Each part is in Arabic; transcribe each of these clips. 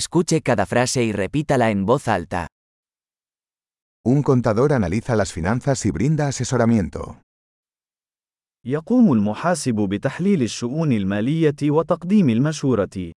Escuche cada frase y repítala en voz alta. Un contador analiza las finanzas y brinda asesoramiento. يقوم المحاسب بتحليل الشؤون المالية وتقديم المشورة.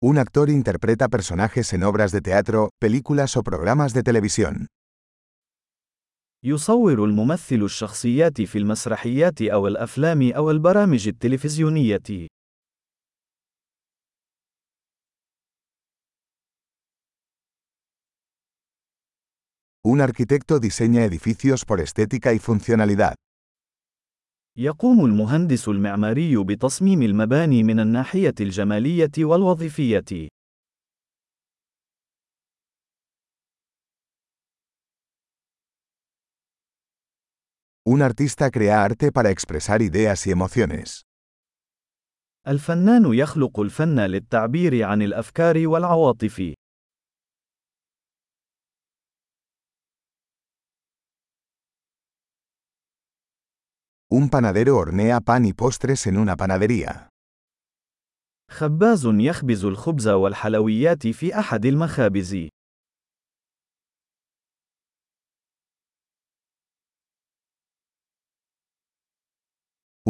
Un actor interpreta personajes en obras de teatro, películas o programas de televisión. يصور الممثل الشخصيات في المسرحيات أو الأفلام أو البرامج التلفزيونية. Un arquitecto diseña edificios por estética y funcionalidad. يقوم المهندس المعماري بتصميم المباني من الناحية الجمالية والوظيفية. Un artista crea arte para expresar ideas y emociones. الفنان يخلق الفن للتعبير عن الأفكار والعواطف. Un panadero hornea pan y postres en una panadería. خباز يخبز الخبز والحلويات في أحد المخابز.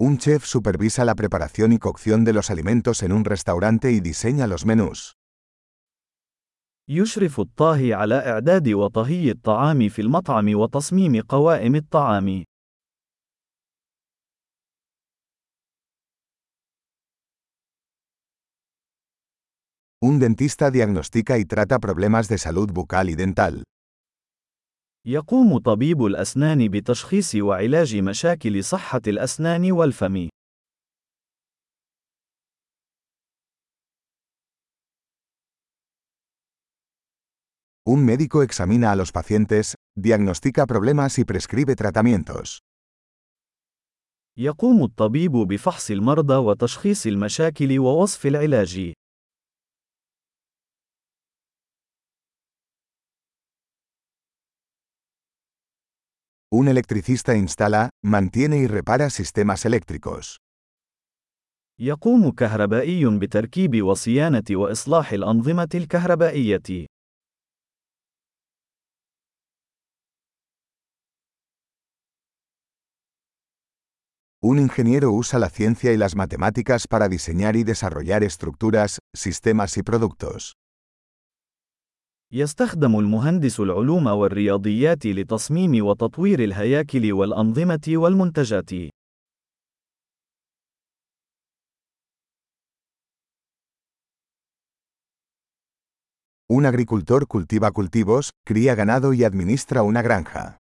Un chef supervisa la preparación y cocción de los alimentos en un restaurante y diseña los menús. يشرف الطاهي على إعداد وطهي الطعام في المطعم وتصميم قوائم الطعام. Un dentista diagnostica y trata problemas de salud bucal y dental. يقوم طبيب الأسنان بتشخيص وعلاج مشاكل صحة الأسنان والفم. Un médico examina a los pacientes, diagnostica problemas y prescribe tratamientos. يقوم الطبيب بفحص المرضى وتشخيص المشاكل ووصف العلاج. Un electricista instala, mantiene y repara sistemas eléctricos. يقوم كهربائي بتركيب وصيانة وإصلاح الأنظمة الكهربائية. Un ingeniero usa la ciencia y las matemáticas para diseñar y desarrollar estructuras, sistemas y productos. يستخدم المهندس العلوم والرياضيات لتصميم وتطوير الهياكل والأنظمة والمنتجات. Un agricultor cultiva cultivos, cría ganado y administra una granja.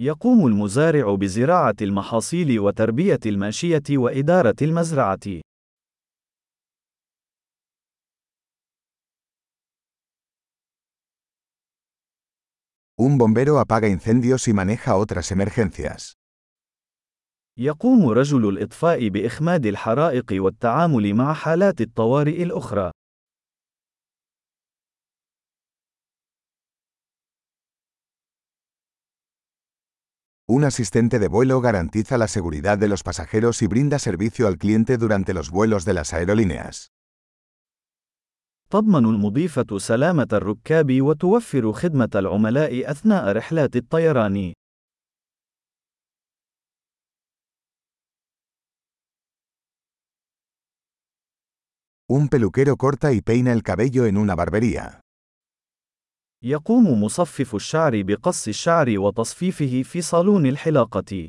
يقوم المزارع بزراعة المحاصيل وتربية الماشية وإدارة المزرعة. Un bombero apaga incendios y maneja otras emergencias. يقوم رجل الإطفاء بإخماد الحرائق والتعامل مع حالات الطوارئ الأخرى. Un asistente de vuelo garantiza la seguridad de los pasajeros y brinda servicio al cliente durante los vuelos de las aerolíneas. تضمن المضيفة سلامة الركاب وتوفر خدمة العملاء أثناء رحلات الطيران. Un peluquero corta y peina el cabello en una barbería. يقوم مصفف الشعر بقص الشعر وتصفيفه في صالون الحلاقة.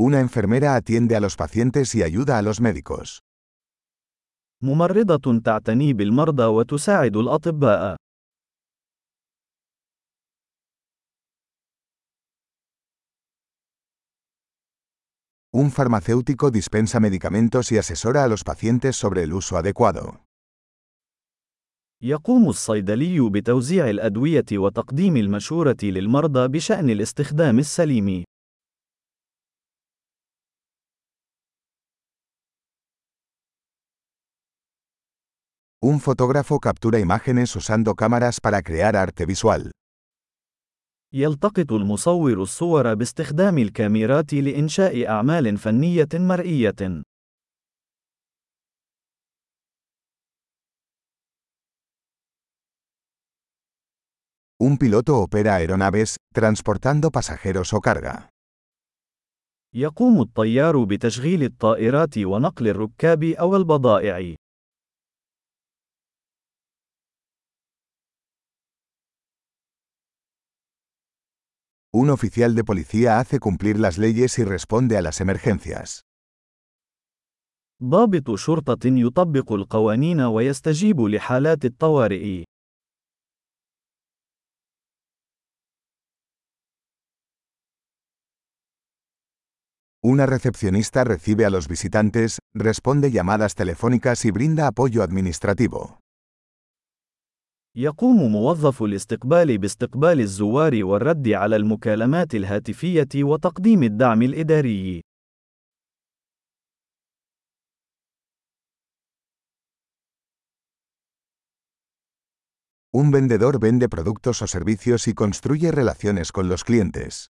Una enfermera atiende a los pacientes y ayuda a los médicos. ممرضة تعتني بالمرضى وتساعد الأطباء. Un farmacéutico dispensa medicamentos y asesora a los pacientes sobre el uso adecuado. يقوم الصيدلي بتوزيع الأدوية وتقديم المشورة للمرضى بشأن الاستخدام السليم. Un fotógrafo captura imágenes usando cámaras para crear arte visual. يلتقط المصور الصور باستخدام الكاميرات لإنشاء أعمال فنية مرئية. Un piloto opera aeronaves, transportando pasajeros o carga. يقوم الطيار بتشغيل الطائرات ونقل الركاب أو البضائع. Un oficial de policía hace cumplir las leyes y responde a las emergencias. ضابط شرطة يطبق القوانين ويستجيب لحالات الطوارئ. Una recepcionista recibe a los visitantes, responde llamadas telefónicas y brinda apoyo administrativo. يقوم موظف الاستقبال باستقبال الزوار والرد على المكالمات الهاتفية وتقديم الدعم الإداري. Un vendedor vende productos o servicios y construye relaciones con los clientes.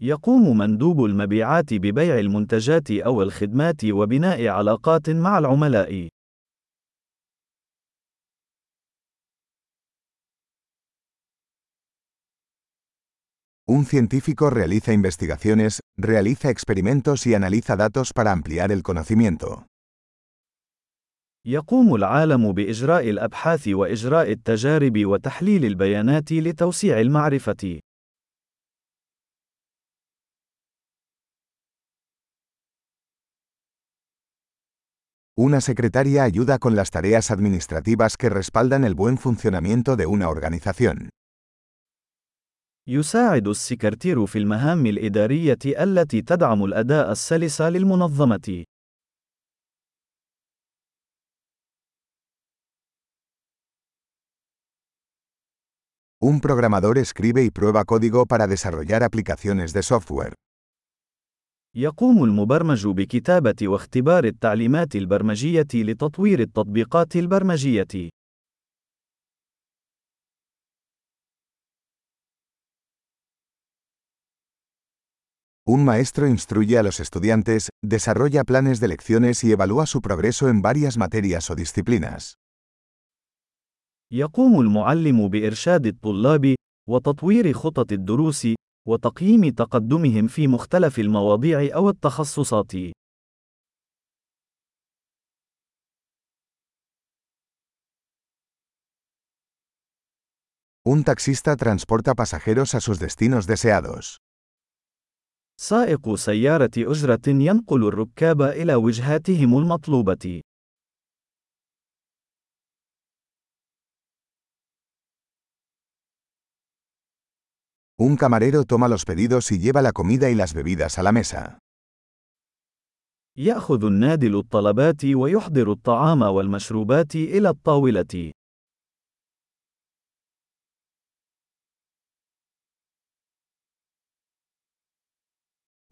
يقوم مندوب المبيعات ببيع المنتجات أو الخدمات وبناء علاقات مع العملاء. Un científico realiza investigaciones, realiza experimentos y analiza datos para ampliar el conocimiento. يقوم العالم بإجراء الأبحاث وإجراء التجارب وتحليل البيانات لتوسيع المعرفة. Una secretaria ayuda con las tareas administrativas que respaldan el buen funcionamiento de una organización. يساعد السكرتير في المهام الإدارية التي تدعم الأداء السلس للمنظمة. Un programador escribe y prueba código para desarrollar aplicaciones de software. يقوم المبرمج بكتابة واختبار التعليمات البرمجية لتطوير التطبيقات البرمجية. Un maestro instruye a los estudiantes, desarrolla planes de lecciones y evalúa su progreso en varias materias o disciplinas. يقوم المعلم بإرشاد الطلاب وتطوير خطط الدروس وتقييم تقدمهم في مختلف المواضيع أو التخصصات. Un taxista transporta pasajeros a sus destinos deseados. سائق سيارة أجرة ينقل الركاب إلى وجهاتهم المطلوبة. Un camarero toma los pedidos y lleva la comida y las bebidas a la mesa. يأخذ النادل الطلبات ويحضر الطعام والمشروبات إلى الطاولة.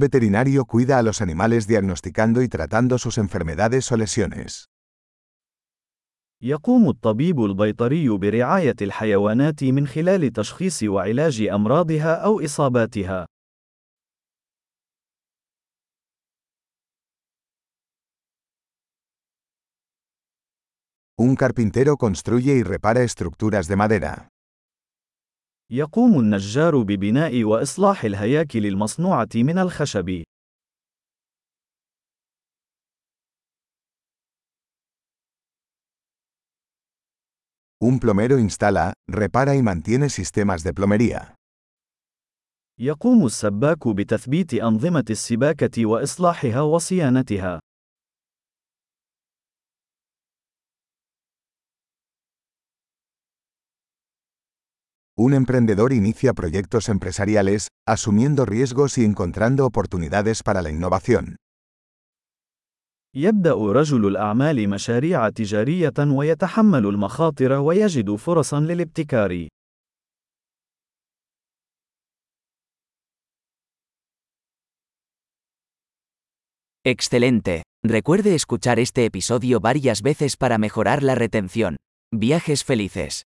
veterinario cuida a los animales diagnosticando y tratando sus enfermedades o lesiones. يقوم الطبيب البيطري برعاية الحيوانات من خلال تشخيص وعلاج أمراضها أو إصاباتها. Un carpintero construye y repara estructuras de madera. يقوم النجار ببناء وإصلاح الهياكل المصنوعة من الخشب. Un plomero instala, repara y mantiene sistemas de plomería. يقوم السباك بتثبيت أنظمة السباكة وإصلاحها وصيانتها. Un emprendedor inicia proyectos empresariales, asumiendo riesgos y encontrando oportunidades para la innovación. يبدأ رجل الأعمال مشاريع تجارية ويتحمل المخاطر ويجد فرصا للابتكار. Excelente. Recuerde escuchar este episodio varias veces para mejorar la retención. Viajes felices.